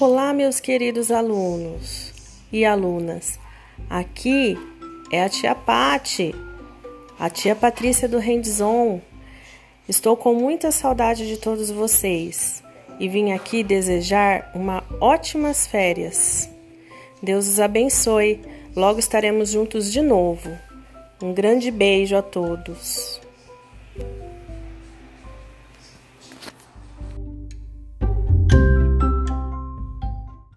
Olá, meus queridos alunos e alunas. Aqui é a tia Pati, a tia Patrícia do Rendizon. Estou com muita saudade de todos vocês e vim aqui desejar uma ótimas férias. Deus os abençoe. Logo estaremos juntos de novo. Um grande beijo a todos.